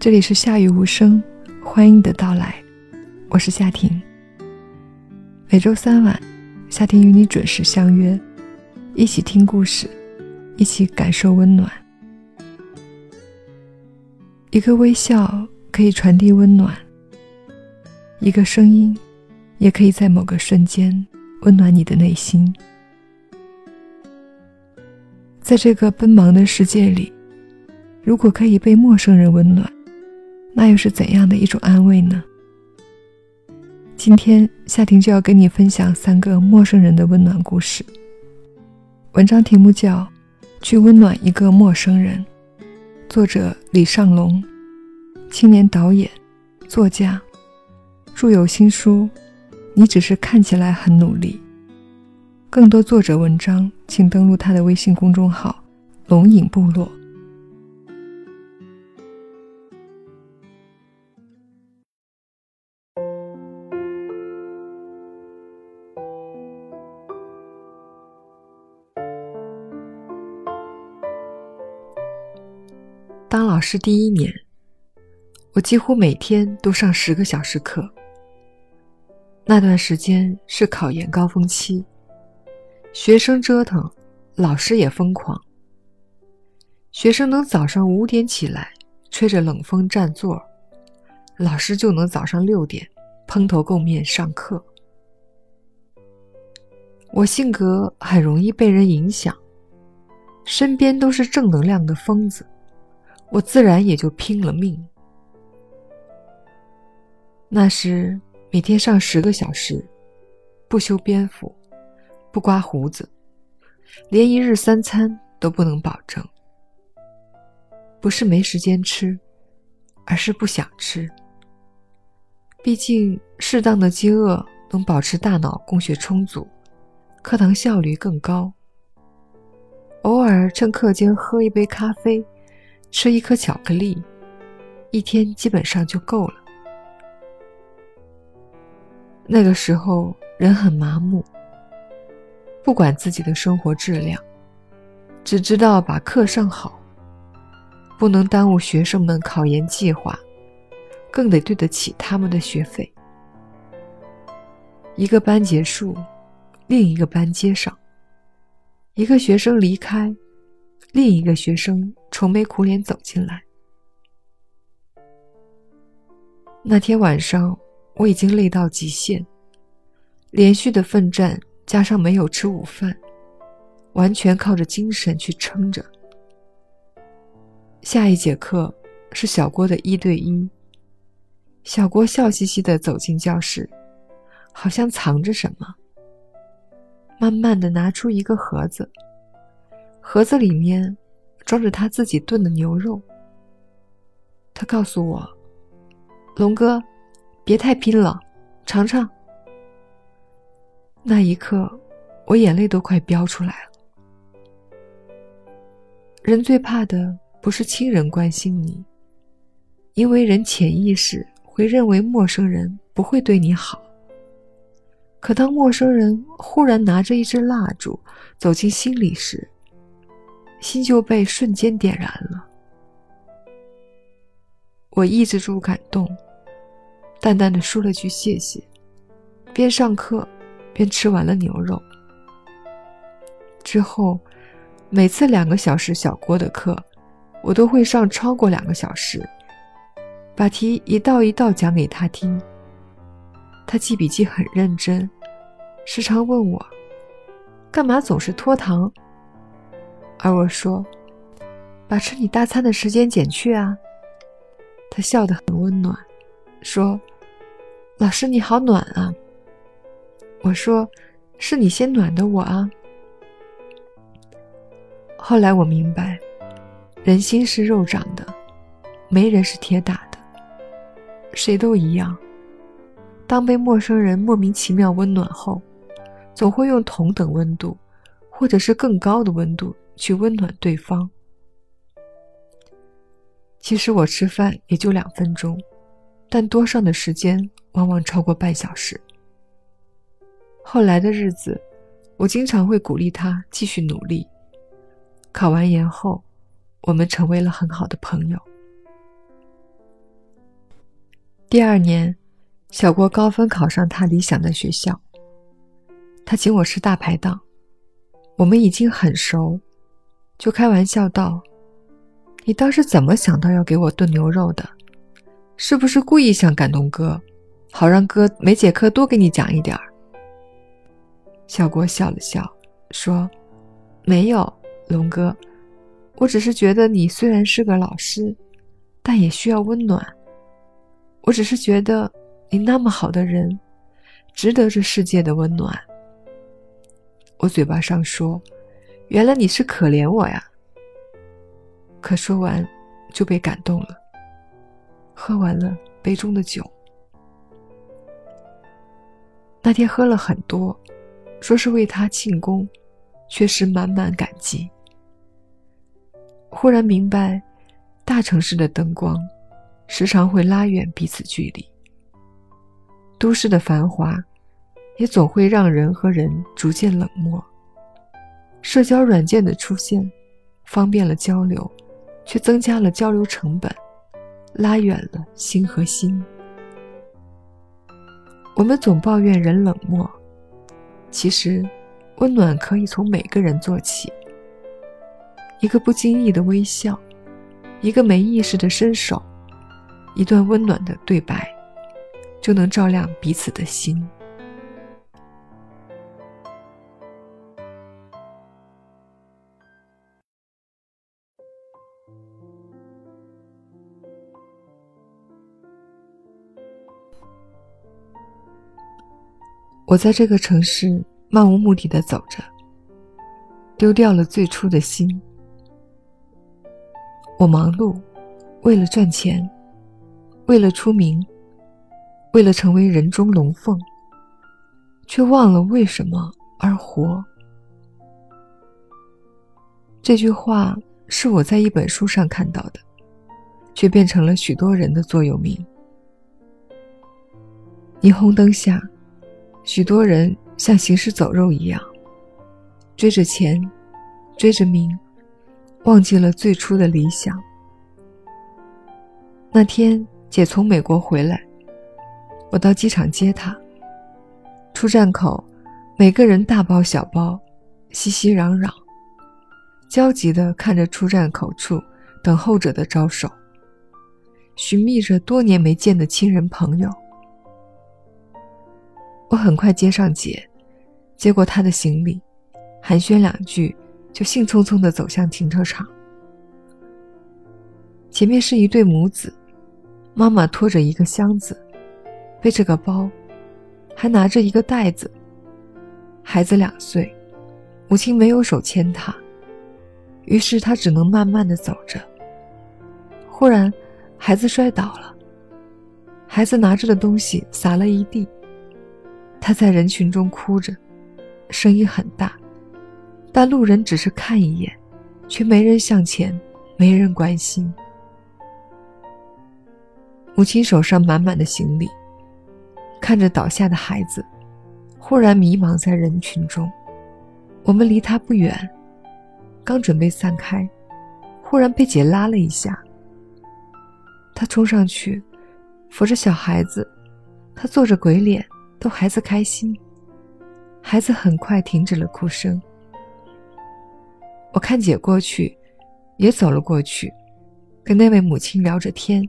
这里是夏雨无声，欢迎你的到来，我是夏婷。每周三晚，夏婷与你准时相约，一起听故事，一起感受温暖。一个微笑可以传递温暖，一个声音也可以在某个瞬间温暖你的内心。在这个奔忙的世界里，如果可以被陌生人温暖，那又是怎样的一种安慰呢？今天夏婷就要跟你分享三个陌生人的温暖故事。文章题目叫《去温暖一个陌生人》，作者李尚龙，青年导演、作家，著有新书《你只是看起来很努力》。更多作者文章，请登录他的微信公众号“龙影部落”。师第一年，我几乎每天都上十个小时课。那段时间是考研高峰期，学生折腾，老师也疯狂。学生能早上五点起来，吹着冷风占座，老师就能早上六点蓬头垢面上课。我性格很容易被人影响，身边都是正能量的疯子。我自然也就拼了命。那时每天上十个小时，不修边幅，不刮胡子，连一日三餐都不能保证。不是没时间吃，而是不想吃。毕竟适当的饥饿能保持大脑供血充足，课堂效率更高。偶尔趁课间喝一杯咖啡。吃一颗巧克力，一天基本上就够了。那个时候人很麻木，不管自己的生活质量，只知道把课上好，不能耽误学生们考研计划，更得对得起他们的学费。一个班结束，另一个班接上；一个学生离开，另一个学生。愁眉苦脸走进来。那天晚上，我已经累到极限，连续的奋战加上没有吃午饭，完全靠着精神去撑着。下一节课是小郭的一对一。小郭笑嘻嘻的走进教室，好像藏着什么，慢慢的拿出一个盒子，盒子里面。装着他自己炖的牛肉。他告诉我：“龙哥，别太拼了，尝尝。”那一刻，我眼泪都快飙出来了。人最怕的不是亲人关心你，因为人潜意识会认为陌生人不会对你好。可当陌生人忽然拿着一支蜡烛走进心里时，心就被瞬间点燃了。我抑制住感动，淡淡的说了句谢谢，边上课边吃完了牛肉。之后，每次两个小时小郭的课，我都会上超过两个小时，把题一道一道讲给他听。他记笔记很认真，时常问我，干嘛总是拖堂。而我说：“把吃你大餐的时间减去啊。”他笑得很温暖，说：“老师你好暖啊。”我说：“是你先暖的我啊。”后来我明白，人心是肉长的，没人是铁打的，谁都一样。当被陌生人莫名其妙温暖后，总会用同等温度，或者是更高的温度。去温暖对方。其实我吃饭也就两分钟，但多上的时间往往超过半小时。后来的日子，我经常会鼓励他继续努力。考完研后，我们成为了很好的朋友。第二年，小郭高分考上他理想的学校。他请我吃大排档，我们已经很熟，就开玩笑道：“你当时怎么想到要给我炖牛肉的？是不是故意想感动哥，好让哥每节课多给你讲一点儿？”小郭笑了笑，说：“没有，龙哥，我只是觉得你虽然是个老师，但也需要温暖。我只是觉得你那么好的人，值得这世界的温暖。”我嘴巴上说：“原来你是可怜我呀。”可说完，就被感动了。喝完了杯中的酒，那天喝了很多，说是为他庆功，却是满满感激。忽然明白，大城市的灯光，时常会拉远彼此距离。都市的繁华。也总会让人和人逐渐冷漠。社交软件的出现，方便了交流，却增加了交流成本，拉远了心和心。我们总抱怨人冷漠，其实，温暖可以从每个人做起。一个不经意的微笑，一个没意识的伸手，一段温暖的对白，就能照亮彼此的心。我在这个城市漫无目的的走着，丢掉了最初的心。我忙碌，为了赚钱，为了出名，为了成为人中龙凤，却忘了为什么而活。这句话是我在一本书上看到的，却变成了许多人的座右铭。霓虹灯下。许多人像行尸走肉一样，追着钱，追着名，忘记了最初的理想。那天姐从美国回来，我到机场接她。出站口，每个人大包小包，熙熙攘攘，焦急地看着出站口处等候者的招手，寻觅着多年没见的亲人朋友。我很快接上姐，接过她的行李，寒暄两句，就兴冲冲地走向停车场。前面是一对母子，妈妈拖着一个箱子，背着个包，还拿着一个袋子。孩子两岁，母亲没有手牵他，于是他只能慢慢地走着。忽然，孩子摔倒了，孩子拿着的东西洒了一地。他在人群中哭着，声音很大，但路人只是看一眼，却没人向前，没人关心。母亲手上满满的行李，看着倒下的孩子，忽然迷茫在人群中。我们离他不远，刚准备散开，忽然被姐拉了一下。他冲上去，扶着小孩子，他做着鬼脸。逗孩子开心，孩子很快停止了哭声。我看姐过去，也走了过去，跟那位母亲聊着天，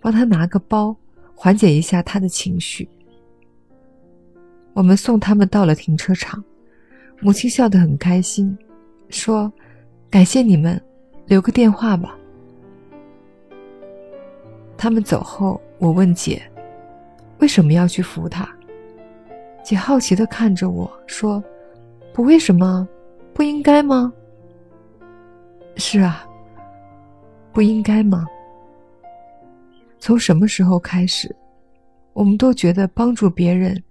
帮她拿个包，缓解一下她的情绪。我们送他们到了停车场，母亲笑得很开心，说：“感谢你们，留个电话吧。”他们走后，我问姐：“为什么要去扶他？”姐好奇的看着我说：“不为什么，不应该吗？”“是啊，不应该吗？”从什么时候开始，我们都觉得帮助别人，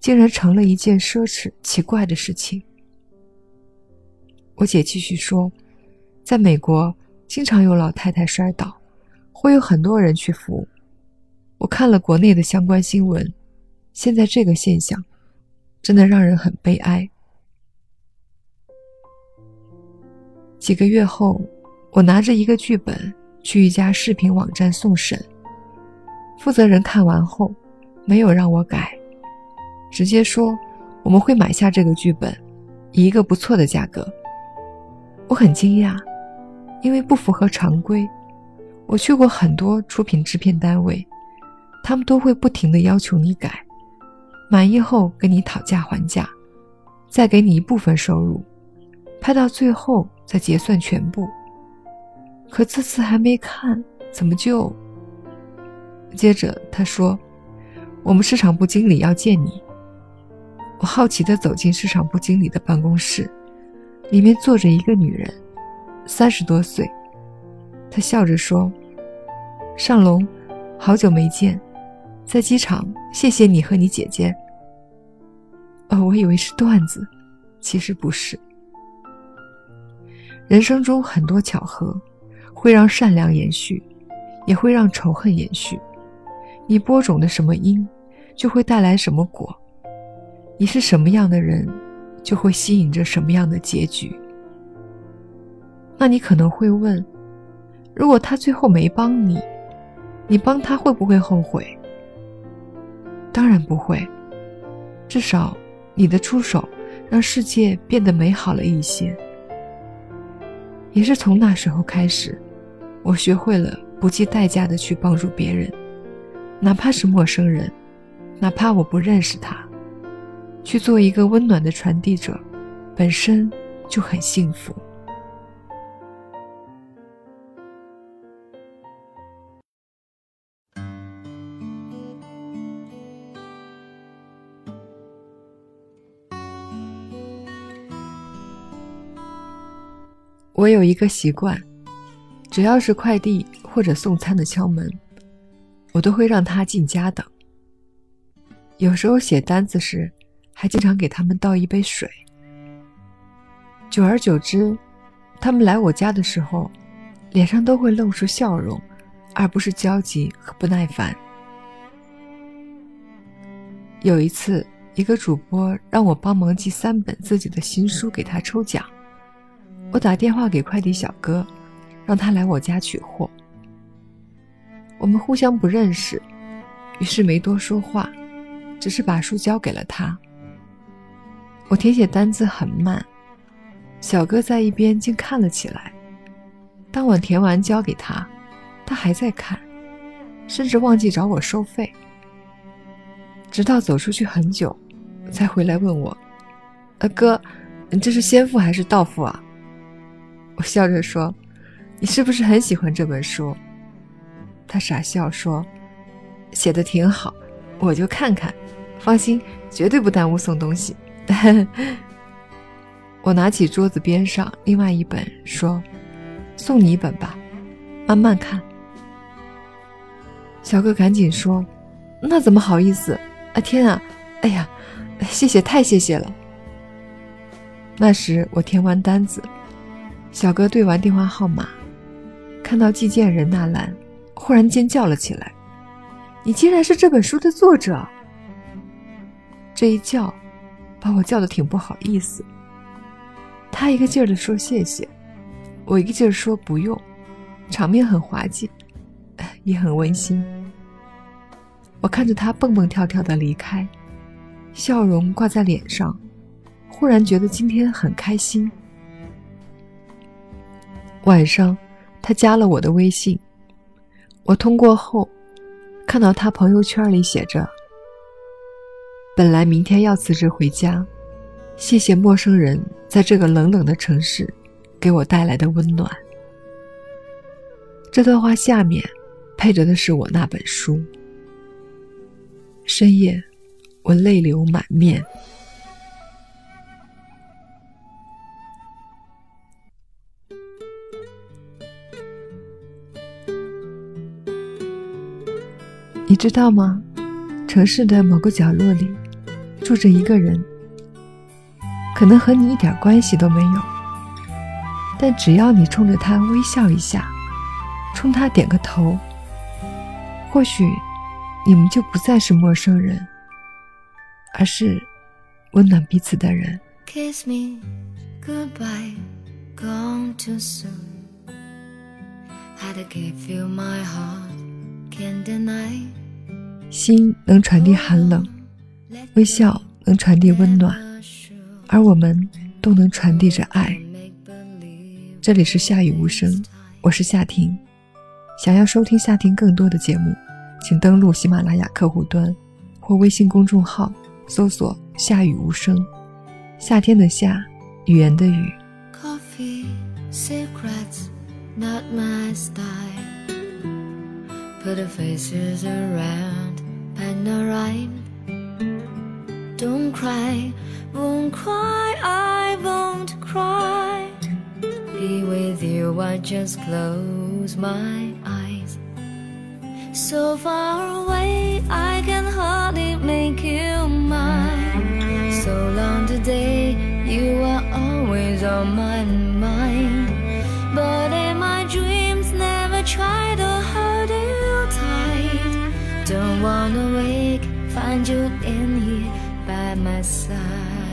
竟然成了一件奢侈奇怪的事情？我姐继续说：“在美国，经常有老太太摔倒，会有很多人去扶。我看了国内的相关新闻，现在这个现象。”真的让人很悲哀。几个月后，我拿着一个剧本去一家视频网站送审，负责人看完后，没有让我改，直接说我们会买下这个剧本，以一个不错的价格。我很惊讶，因为不符合常规。我去过很多出品制片单位，他们都会不停的要求你改，满意后跟你讨价还价，再给你一部分收入，拍到最后再结算全部。可这次还没看，怎么就……接着他说：“我们市场部经理要见你。”我好奇地走进市场部经理的办公室，里面坐着一个女人，三十多岁。她笑着说：“尚龙，好久没见，在机场谢谢你和你姐姐。”哦，我以为是段子，其实不是。人生中很多巧合，会让善良延续，也会让仇恨延续。你播种的什么因，就会带来什么果。你是什么样的人，就会吸引着什么样的结局。那你可能会问：如果他最后没帮你，你帮他会不会后悔？当然不会。至少你的出手让世界变得美好了一些。也是从那时候开始，我学会了不计代价的去帮助别人。哪怕是陌生人，哪怕我不认识他，去做一个温暖的传递者，本身就很幸福。我有一个习惯，只要是快递或者送餐的敲门。我都会让他进家等。有时候写单子时，还经常给他们倒一杯水。久而久之，他们来我家的时候，脸上都会露出笑容，而不是焦急和不耐烦。有一次，一个主播让我帮忙寄三本自己的新书给他抽奖，我打电话给快递小哥，让他来我家取货。我们互相不认识，于是没多说话，只是把书交给了他。我填写单子很慢，小哥在一边竟看了起来。当我填完交给他，他还在看，甚至忘记找我收费。直到走出去很久，才回来问我：“呃，哥，你这是先付还是到付啊？”我笑着说：“你是不是很喜欢这本书？”他傻笑说：“写的挺好，我就看看，放心，绝对不耽误送东西。”我拿起桌子边上另外一本说：“送你一本吧，慢慢看。”小哥赶紧说：“那怎么好意思？啊天啊，哎呀，谢谢，太谢谢了。”那时我填完单子，小哥对完电话号码，看到寄件人那栏。忽然尖叫了起来：“你竟然是这本书的作者！”这一叫，把我叫的挺不好意思。他一个劲儿的说谢谢，我一个劲儿说不用，场面很滑稽，也很温馨。我看着他蹦蹦跳跳的离开，笑容挂在脸上，忽然觉得今天很开心。晚上，他加了我的微信。我通过后，看到他朋友圈里写着：“本来明天要辞职回家，谢谢陌生人在这个冷冷的城市给我带来的温暖。”这段话下面配着的是我那本书。深夜，我泪流满面。你知道吗？城市的某个角落里，住着一个人，可能和你一点关系都没有，但只要你冲着他微笑一下，冲他点个头，或许你们就不再是陌生人，而是温暖彼此的人。Kiss me goodbye, gone too soon. Had to give you my heart, can't deny. 心能传递寒冷，微笑能传递温暖，而我们都能传递着爱。这里是夏雨无声，我是夏婷。想要收听夏婷更多的节目，请登录喜马拉雅客户端或微信公众号搜索“夏雨无声”。夏天的夏，语言的语。Put the faces around Don't cry, won't cry, I won't cry. Be with you, I just close my eyes. So far away, I can hardly make you mine. So long today, you are always on my mind. You in here by my side.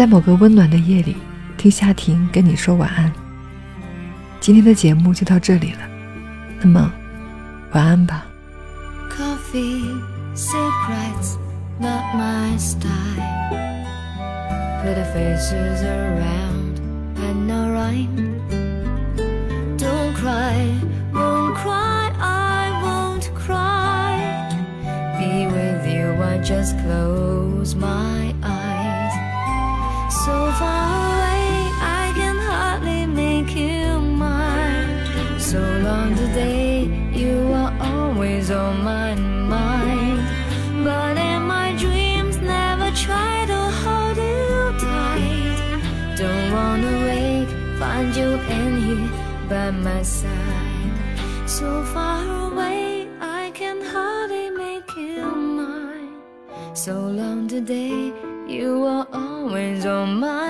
在某个温暖的夜里，听夏婷跟你说晚安。今天的节目就到这里了，那么晚安吧。so So long today. You are always on my